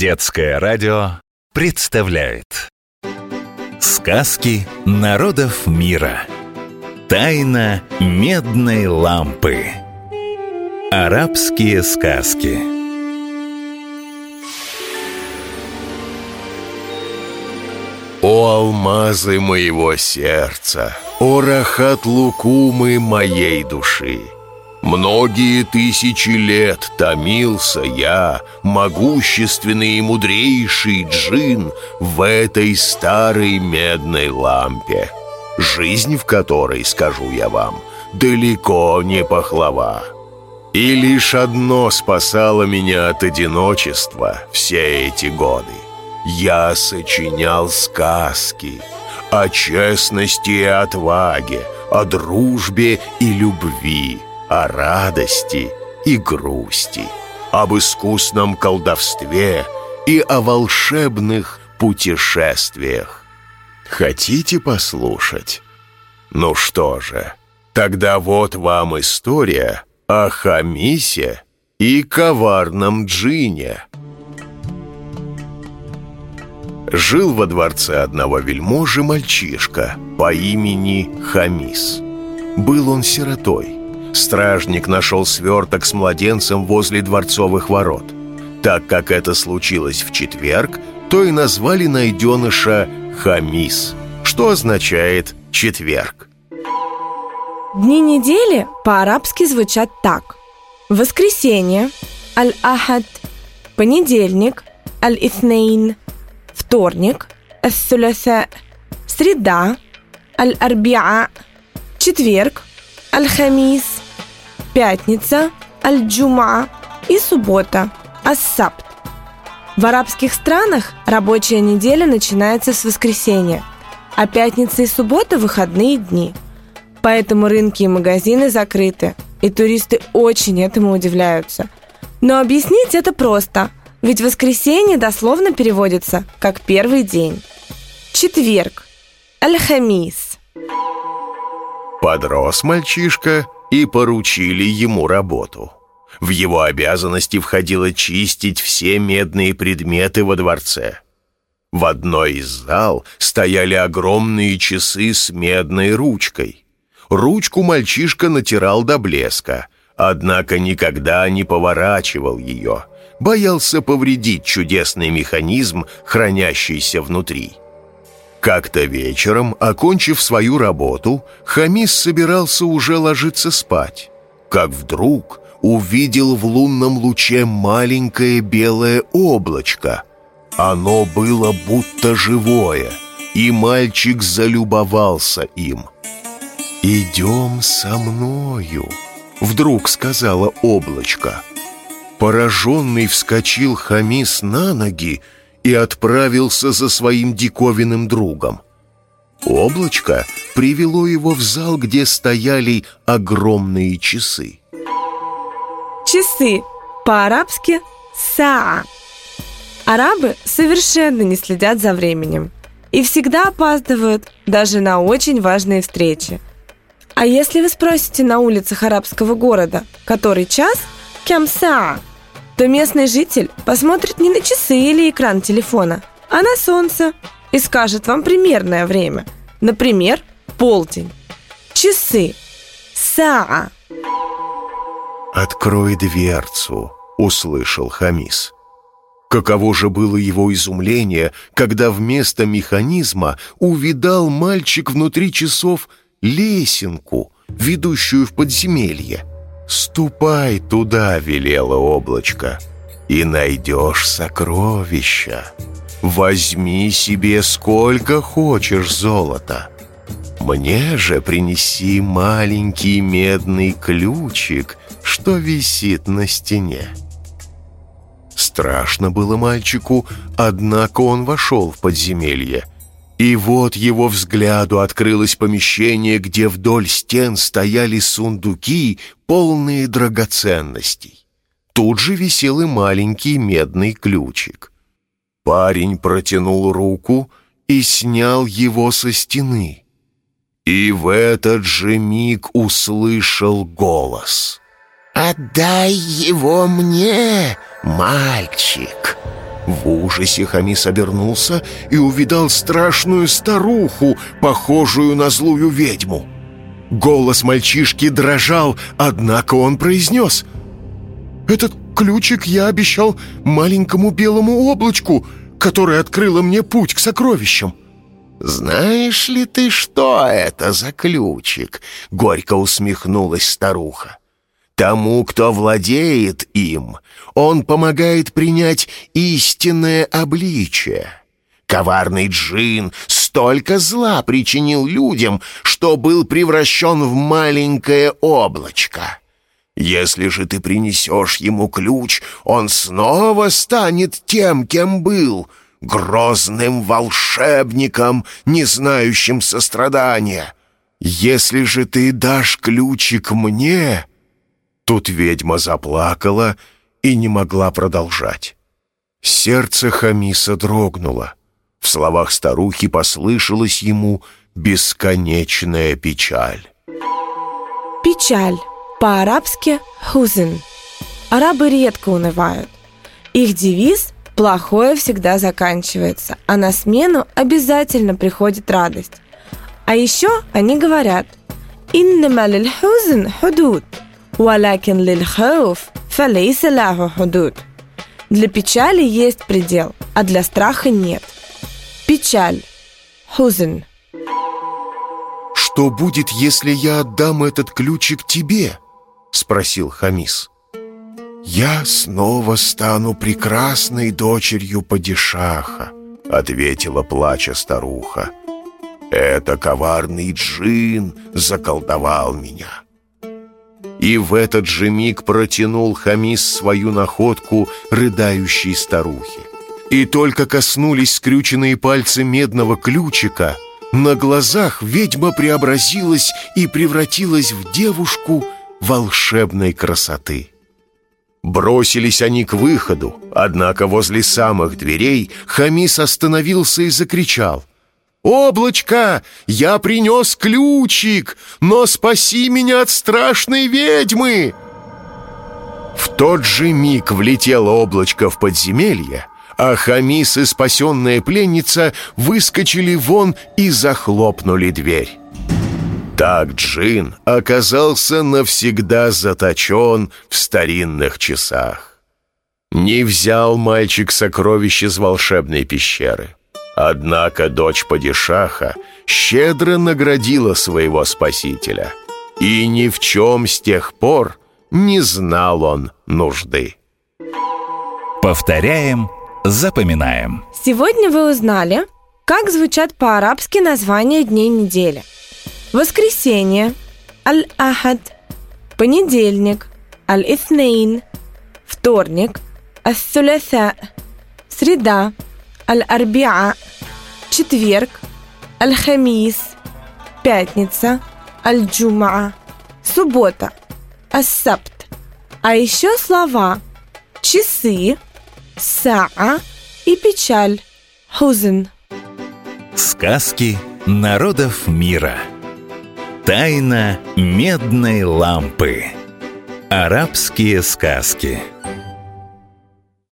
Детское радио представляет. Сказки народов мира. Тайна медной лампы. Арабские сказки. О алмазы моего сердца, о рахат лукумы моей души! Многие тысячи лет томился я, могущественный и мудрейший джин, в этой старой медной лампе, жизнь в которой, скажу я вам, далеко не пахлава. И лишь одно спасало меня от одиночества все эти годы. Я сочинял сказки о честности и отваге, о дружбе и любви, о радости и грусти, об искусном колдовстве и о волшебных путешествиях. Хотите послушать? Ну что же, тогда вот вам история о Хамисе и коварном джине. Жил во дворце одного вельможи мальчишка по имени Хамис. Был он сиротой, Стражник нашел сверток с младенцем возле дворцовых ворот. Так как это случилось в четверг, то и назвали найденыша Хамис, что означает «четверг». Дни недели по-арабски звучат так. Воскресенье – аль-ахад, понедельник – аль-итhnейн, вторник – ас-суляса, среда – аль-арбиа, четверг – аль-хамис – пятница, аль-джума и суббота, ас-сабт. В арабских странах рабочая неделя начинается с воскресенья, а пятница и суббота – выходные дни. Поэтому рынки и магазины закрыты, и туристы очень этому удивляются. Но объяснить это просто, ведь воскресенье дословно переводится как первый день. Четверг. Аль-Хамис. Подрос мальчишка – и поручили ему работу. В его обязанности входило чистить все медные предметы во дворце. В одной из зал стояли огромные часы с медной ручкой. Ручку мальчишка натирал до блеска, однако никогда не поворачивал ее, боялся повредить чудесный механизм, хранящийся внутри. Как-то вечером, окончив свою работу, Хамис собирался уже ложиться спать, как вдруг увидел в лунном луче маленькое белое облачко. Оно было будто живое, и мальчик залюбовался им. «Идем со мною», — вдруг сказала облачко. Пораженный вскочил Хамис на ноги и отправился за своим диковинным другом. Облачко привело его в зал, где стояли огромные часы. Часы по-арабски «саа». Арабы совершенно не следят за временем и всегда опаздывают даже на очень важные встречи. А если вы спросите на улицах арабского города, который час, кем саа, то местный житель посмотрит не на часы или экран телефона, а на солнце и скажет вам примерное время. Например, полдень. Часы. Саа. «Открой дверцу», — услышал Хамис. Каково же было его изумление, когда вместо механизма увидал мальчик внутри часов лесенку, ведущую в подземелье. «Ступай туда», — велело облачко, — «и найдешь сокровища. Возьми себе сколько хочешь золота. Мне же принеси маленький медный ключик, что висит на стене». Страшно было мальчику, однако он вошел в подземелье — и вот его взгляду открылось помещение, где вдоль стен стояли сундуки, полные драгоценностей. Тут же висел и маленький медный ключик. Парень протянул руку и снял его со стены. И в этот же миг услышал голос. «Отдай его мне, мальчик!» В ужасе Хамис обернулся и увидал страшную старуху, похожую на злую ведьму. Голос мальчишки дрожал, однако он произнес «Этот ключик я обещал маленькому белому облачку, которое открыло мне путь к сокровищам». «Знаешь ли ты, что это за ключик?» — горько усмехнулась старуха. «Тому, кто владеет им, он помогает принять истинное обличие. Коварный джин столько зла причинил людям, что был превращен в маленькое облачко. Если же ты принесешь ему ключ, он снова станет тем, кем был — грозным волшебником, не знающим сострадания. Если же ты дашь ключик мне...» Тут ведьма заплакала и не могла продолжать. Сердце Хамиса дрогнуло. В словах старухи послышалась ему бесконечная печаль. Печаль. По-арабски «хузен». Арабы редко унывают. Их девиз Плохое всегда заканчивается, а на смену обязательно приходит радость. А еще они говорят «Иннама лиль-хузн худуд, валякин лиль-хауф фалейса лаху худуд». Для печали есть предел, а для страха нет. Печаль. Хузн. «Что будет, если я отдам этот ключик тебе?» — спросил Хамис. «Я снова стану прекрасной дочерью падишаха», — ответила плача старуха. «Это коварный джин заколдовал меня». И в этот же миг протянул Хамис свою находку рыдающей старухе. И только коснулись скрюченные пальцы медного ключика, на глазах ведьма преобразилась и превратилась в девушку волшебной красоты. Бросились они к выходу, однако возле самых дверей Хамис остановился и закричал. «Облачко, я принес ключик, но спаси меня от страшной ведьмы!» В тот же миг влетело облачко в подземелье, а Хамис и спасенная пленница выскочили вон и захлопнули дверь. Так Джин оказался навсегда заточен в старинных часах. Не взял мальчик сокровищ из волшебной пещеры. Однако дочь падишаха щедро наградила своего спасителя. И ни в чем с тех пор не знал он нужды. Повторяем, запоминаем. Сегодня вы узнали, как звучат по-арабски названия дней недели – Воскресенье – Аль-Ахад. Понедельник – Аль-Итhnейн. Вторник – Ас-Сулятha. Среда – Аль-Арбиа. Четверг – Аль-Хамис. Пятница – Аль-Джумаа. Суббота – Ас-Сабт. А еще слова часы, саа и печаль, хузен. Сказки народов мира. Тайна медной лампы. Арабские сказки.